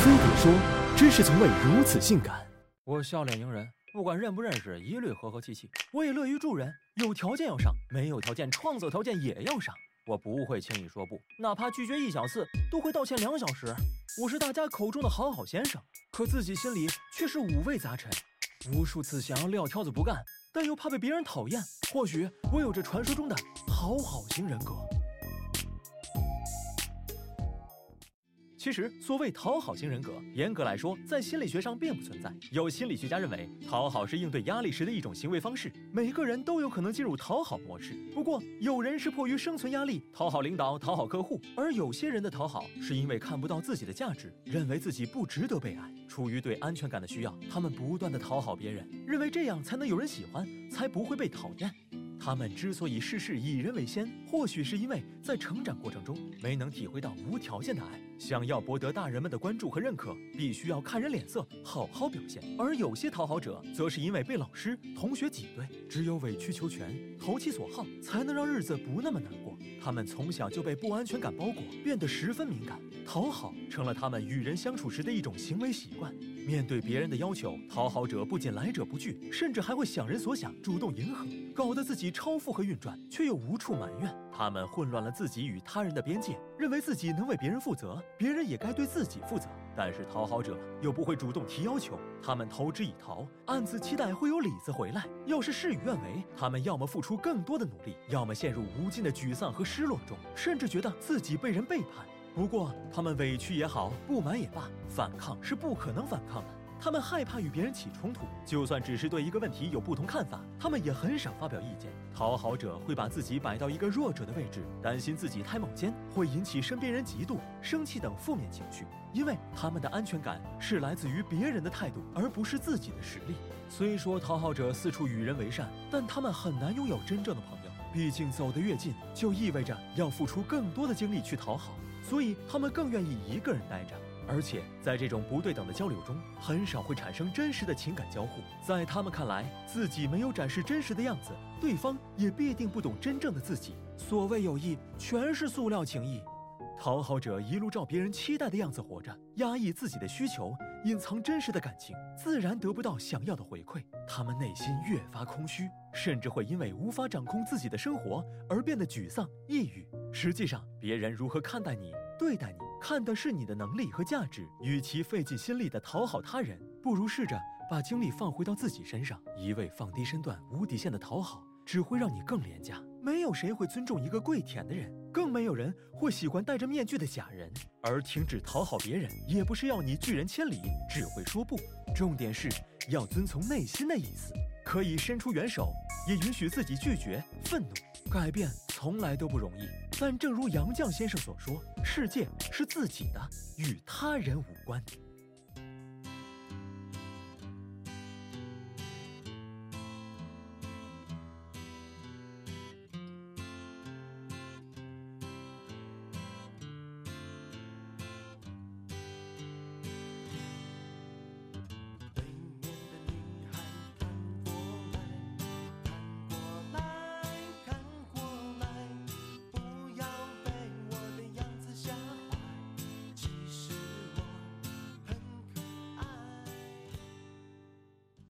飞碟说：“知识从未如此性感。”我笑脸迎人，不管认不认识，一律和和气气。我也乐于助人，有条件要上，没有条件创造条件也要上。我不会轻易说不，哪怕拒绝一小次，都会道歉两小时。我是大家口中的好好先生，可自己心里却是五味杂陈。无数次想要撂挑子不干，但又怕被别人讨厌。或许我有着传说中的好好型人格。其实，所谓讨好型人格，严格来说，在心理学上并不存在。有心理学家认为，讨好是应对压力时的一种行为方式，每个人都有可能进入讨好模式。不过，有人是迫于生存压力讨好领导、讨好客户，而有些人的讨好是因为看不到自己的价值，认为自己不值得被爱。出于对安全感的需要，他们不断的讨好别人，认为这样才能有人喜欢，才不会被讨厌。他们之所以事事以人为先，或许是因为在成长过程中没能体会到无条件的爱。想要博得大人们的关注和认可，必须要看人脸色，好好表现。而有些讨好者，则是因为被老师、同学挤兑，只有委曲求全、投其所好，才能让日子不那么难过。他们从小就被不安全感包裹，变得十分敏感，讨好成了他们与人相处时的一种行为习惯。面对别人的要求，讨好者不仅来者不拒，甚至还会想人所想，主动迎合，搞得自己超负荷运转，却又无处埋怨。他们混乱了自己与他人的边界，认为自己能为别人负责，别人也该对自己负责。但是讨好者又不会主动提要求，他们投之以桃，暗自期待会有李子回来。要是事与愿违，他们要么付出更多的努力，要么陷入无尽的沮丧和失落中，甚至觉得自己被人背叛。不过，他们委屈也好，不满也罢，反抗是不可能反抗的。他们害怕与别人起冲突，就算只是对一个问题有不同看法，他们也很少发表意见。讨好者会把自己摆到一个弱者的位置，担心自己太冒尖会引起身边人嫉妒、生气等负面情绪，因为他们的安全感是来自于别人的态度，而不是自己的实力。虽说讨好者四处与人为善，但他们很难拥有真正的朋友，毕竟走得越近，就意味着要付出更多的精力去讨好。所以他们更愿意一个人待着，而且在这种不对等的交流中，很少会产生真实的情感交互。在他们看来，自己没有展示真实的样子，对方也必定不懂真正的自己。所谓友谊，全是塑料情谊。讨好者一路照别人期待的样子活着，压抑自己的需求，隐藏真实的感情，自然得不到想要的回馈。他们内心越发空虚，甚至会因为无法掌控自己的生活而变得沮丧、抑郁。实际上，别人如何看待你、对待你，看的是你的能力和价值。与其费尽心力的讨好他人，不如试着把精力放回到自己身上。一味放低身段、无底线的讨好，只会让你更廉价。没有谁会尊重一个跪舔的人，更没有人会喜欢戴着面具的假人。而停止讨好别人，也不是要你拒人千里，只会说不。重点是要遵从内心的意思，可以伸出援手，也允许自己拒绝、愤怒。改变从来都不容易，但正如杨绛先生所说：“世界是自己的，与他人无关。”